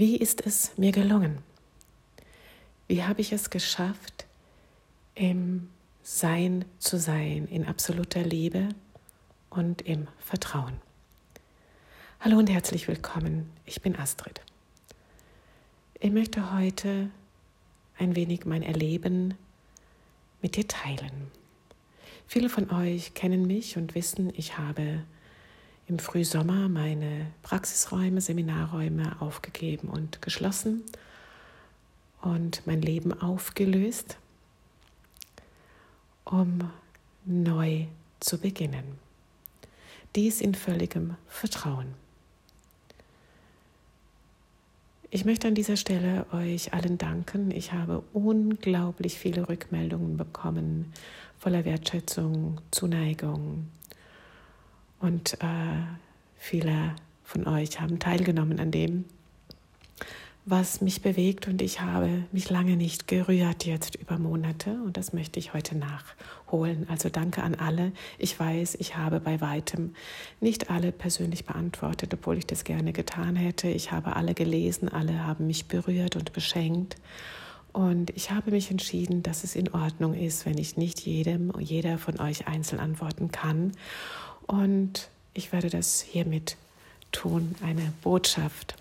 Wie ist es mir gelungen? Wie habe ich es geschafft, im Sein zu sein, in absoluter Liebe und im Vertrauen? Hallo und herzlich willkommen, ich bin Astrid. Ich möchte heute ein wenig mein Erleben mit dir teilen. Viele von euch kennen mich und wissen, ich habe im Frühsommer meine Praxisräume, Seminarräume aufgegeben und geschlossen und mein Leben aufgelöst, um neu zu beginnen. Dies in völligem Vertrauen. Ich möchte an dieser Stelle euch allen danken. Ich habe unglaublich viele Rückmeldungen bekommen, voller Wertschätzung, Zuneigung, und äh, viele von euch haben teilgenommen an dem, was mich bewegt. Und ich habe mich lange nicht gerührt, jetzt über Monate. Und das möchte ich heute nachholen. Also danke an alle. Ich weiß, ich habe bei weitem nicht alle persönlich beantwortet, obwohl ich das gerne getan hätte. Ich habe alle gelesen, alle haben mich berührt und beschenkt. Und ich habe mich entschieden, dass es in Ordnung ist, wenn ich nicht jedem, jeder von euch einzeln antworten kann. Und ich werde das hiermit tun, eine Botschaft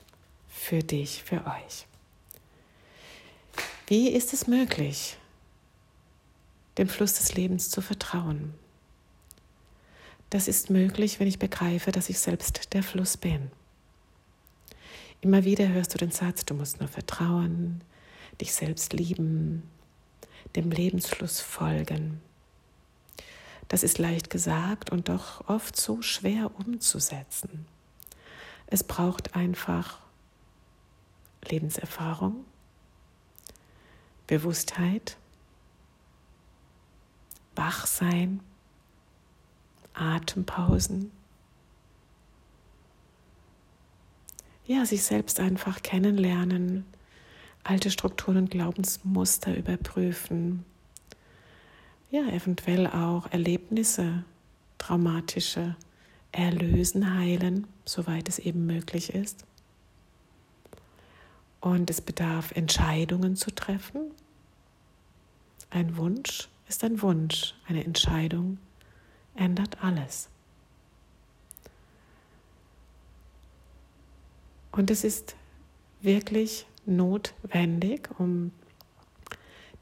für dich, für euch. Wie ist es möglich, dem Fluss des Lebens zu vertrauen? Das ist möglich, wenn ich begreife, dass ich selbst der Fluss bin. Immer wieder hörst du den Satz, du musst nur vertrauen, dich selbst lieben, dem Lebensfluss folgen. Das ist leicht gesagt und doch oft so schwer umzusetzen. Es braucht einfach Lebenserfahrung, Bewusstheit, Wachsein, Atempausen. Ja, sich selbst einfach kennenlernen, alte Strukturen und Glaubensmuster überprüfen, ja, eventuell auch Erlebnisse, traumatische, erlösen, heilen, soweit es eben möglich ist. Und es bedarf Entscheidungen zu treffen. Ein Wunsch ist ein Wunsch, eine Entscheidung ändert alles. Und es ist wirklich notwendig, um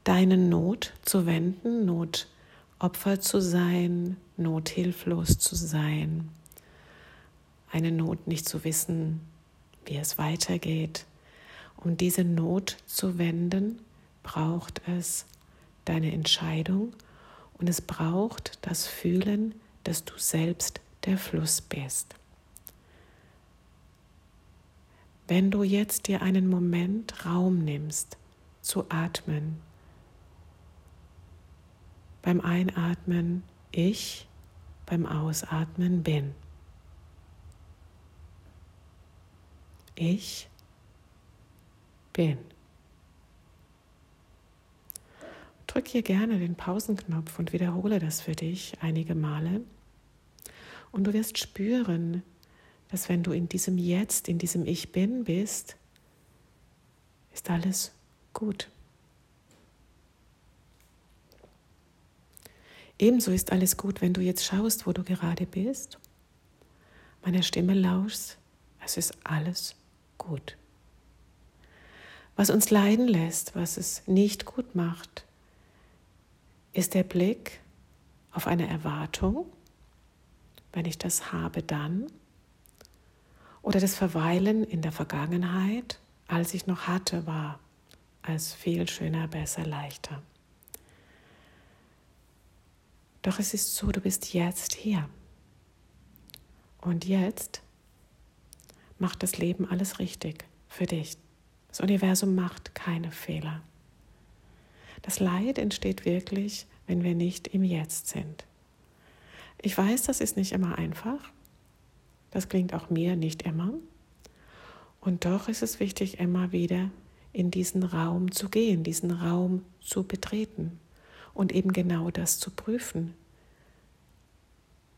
deine Not zu wenden, Notopfer zu sein, nothilflos zu sein, eine Not nicht zu wissen, wie es weitergeht. Um diese Not zu wenden, braucht es deine Entscheidung und es braucht das Fühlen, dass du selbst der Fluss bist. Wenn du jetzt dir einen Moment Raum nimmst, zu atmen, beim Einatmen ich, beim Ausatmen bin. Ich bin. Drück hier gerne den Pausenknopf und wiederhole das für dich einige Male. Und du wirst spüren, dass wenn du in diesem Jetzt, in diesem Ich bin bist, ist alles gut. Ebenso ist alles gut, wenn du jetzt schaust, wo du gerade bist, meiner Stimme lauschst, es ist alles gut. Was uns leiden lässt, was es nicht gut macht, ist der Blick auf eine Erwartung, wenn ich das habe, dann, oder das Verweilen in der Vergangenheit, als ich noch hatte, war, als viel schöner, besser, leichter. Doch es ist so, du bist jetzt hier. Und jetzt macht das Leben alles richtig für dich. Das Universum macht keine Fehler. Das Leid entsteht wirklich, wenn wir nicht im Jetzt sind. Ich weiß, das ist nicht immer einfach. Das klingt auch mir nicht immer. Und doch ist es wichtig, immer wieder in diesen Raum zu gehen, diesen Raum zu betreten und eben genau das zu prüfen.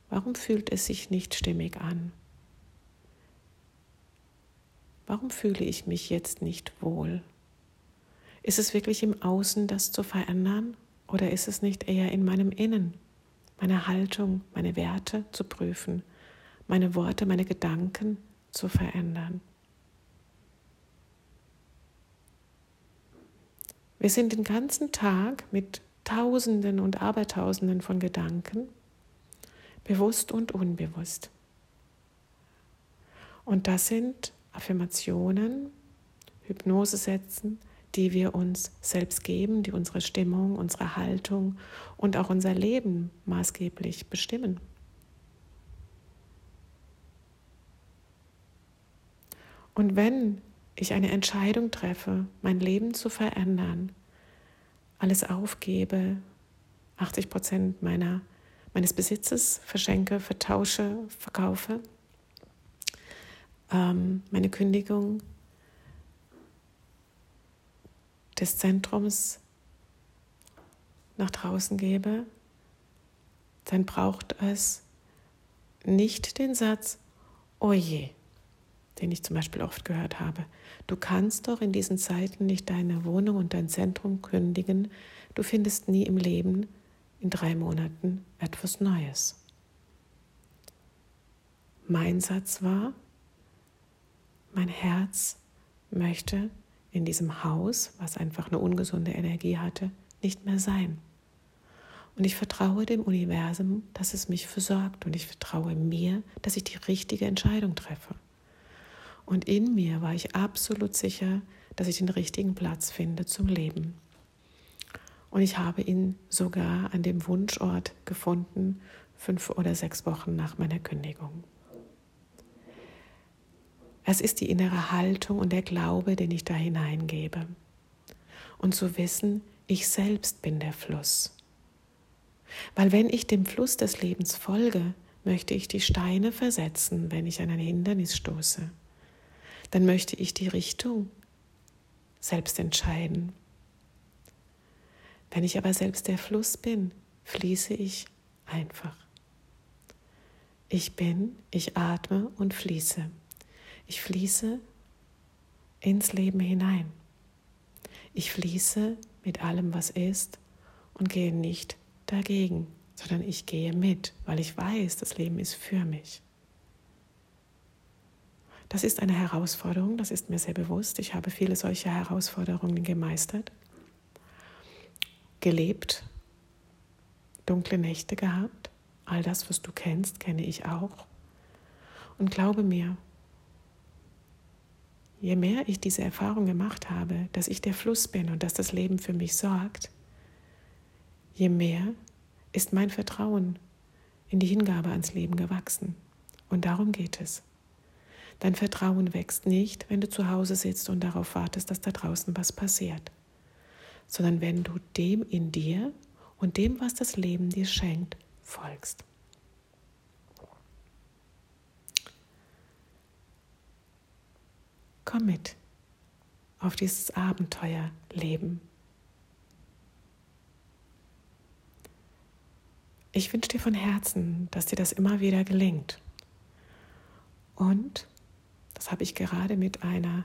Warum fühlt es sich nicht stimmig an? warum fühle ich mich jetzt nicht wohl? Ist es wirklich im Außen, das zu verändern? Oder ist es nicht eher in meinem Innen, meine Haltung, meine Werte zu prüfen, meine Worte, meine Gedanken zu verändern? Wir sind den ganzen Tag mit Tausenden und Abertausenden von Gedanken, bewusst und unbewusst. Und das sind Affirmationen, Hypnosesätzen, die wir uns selbst geben, die unsere Stimmung, unsere Haltung und auch unser Leben maßgeblich bestimmen. Und wenn ich eine Entscheidung treffe, mein Leben zu verändern, alles aufgebe, 80 Prozent meiner, meines Besitzes verschenke, vertausche, verkaufe, ähm, meine Kündigung des Zentrums nach draußen gebe, dann braucht es nicht den Satz, oh je, den ich zum Beispiel oft gehört habe. Du kannst doch in diesen Zeiten nicht deine Wohnung und dein Zentrum kündigen. Du findest nie im Leben in drei Monaten etwas Neues. Mein Satz war, mein Herz möchte in diesem Haus, was einfach eine ungesunde Energie hatte, nicht mehr sein. Und ich vertraue dem Universum, dass es mich versorgt. Und ich vertraue mir, dass ich die richtige Entscheidung treffe. Und in mir war ich absolut sicher, dass ich den richtigen Platz finde zum Leben. Und ich habe ihn sogar an dem Wunschort gefunden, fünf oder sechs Wochen nach meiner Kündigung. Es ist die innere Haltung und der Glaube, den ich da hineingebe. Und zu wissen, ich selbst bin der Fluss. Weil wenn ich dem Fluss des Lebens folge, möchte ich die Steine versetzen, wenn ich an ein Hindernis stoße dann möchte ich die Richtung selbst entscheiden. Wenn ich aber selbst der Fluss bin, fließe ich einfach. Ich bin, ich atme und fließe. Ich fließe ins Leben hinein. Ich fließe mit allem, was ist und gehe nicht dagegen, sondern ich gehe mit, weil ich weiß, das Leben ist für mich. Das ist eine Herausforderung, das ist mir sehr bewusst. Ich habe viele solcher Herausforderungen gemeistert, gelebt, dunkle Nächte gehabt. All das, was du kennst, kenne ich auch. Und glaube mir, je mehr ich diese Erfahrung gemacht habe, dass ich der Fluss bin und dass das Leben für mich sorgt, je mehr ist mein Vertrauen in die Hingabe ans Leben gewachsen. Und darum geht es. Dein Vertrauen wächst nicht, wenn du zu Hause sitzt und darauf wartest, dass da draußen was passiert, sondern wenn du dem in dir und dem, was das Leben dir schenkt, folgst. Komm mit auf dieses Abenteuerleben. Ich wünsche dir von Herzen, dass dir das immer wieder gelingt. Und das habe ich gerade mit einer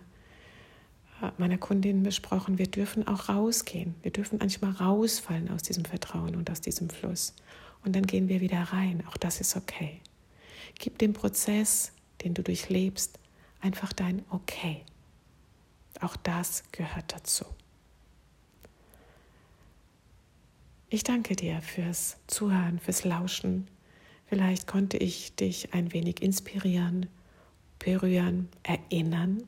äh, meiner Kundin besprochen. Wir dürfen auch rausgehen. Wir dürfen manchmal rausfallen aus diesem Vertrauen und aus diesem Fluss. Und dann gehen wir wieder rein. Auch das ist okay. Gib dem Prozess, den du durchlebst, einfach dein Okay. Auch das gehört dazu. Ich danke dir fürs Zuhören, fürs Lauschen. Vielleicht konnte ich dich ein wenig inspirieren, berühren, erinnern,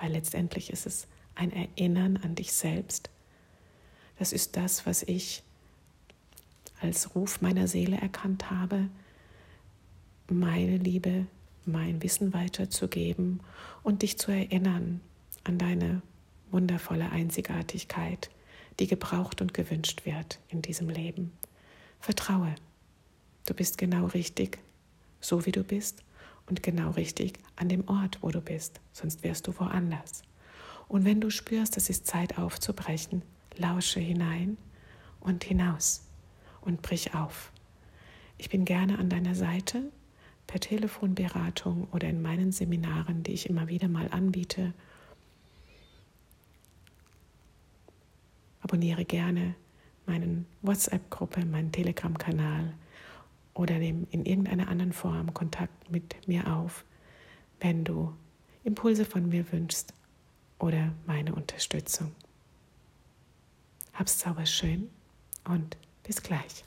weil letztendlich ist es ein Erinnern an dich selbst. Das ist das, was ich als Ruf meiner Seele erkannt habe, meine Liebe, mein Wissen weiterzugeben und dich zu erinnern an deine wundervolle Einzigartigkeit, die gebraucht und gewünscht wird in diesem Leben. Vertraue, du bist genau richtig, so wie du bist und genau richtig an dem Ort, wo du bist, sonst wärst du woanders. Und wenn du spürst, es ist Zeit aufzubrechen, lausche hinein und hinaus und brich auf. Ich bin gerne an deiner Seite per Telefonberatung oder in meinen Seminaren, die ich immer wieder mal anbiete. Abonniere gerne meinen WhatsApp-Gruppe, meinen Telegram-Kanal oder nimm in irgendeiner anderen Form Kontakt mit mir auf, wenn du Impulse von mir wünschst oder meine Unterstützung. Hab's sauber schön und bis gleich.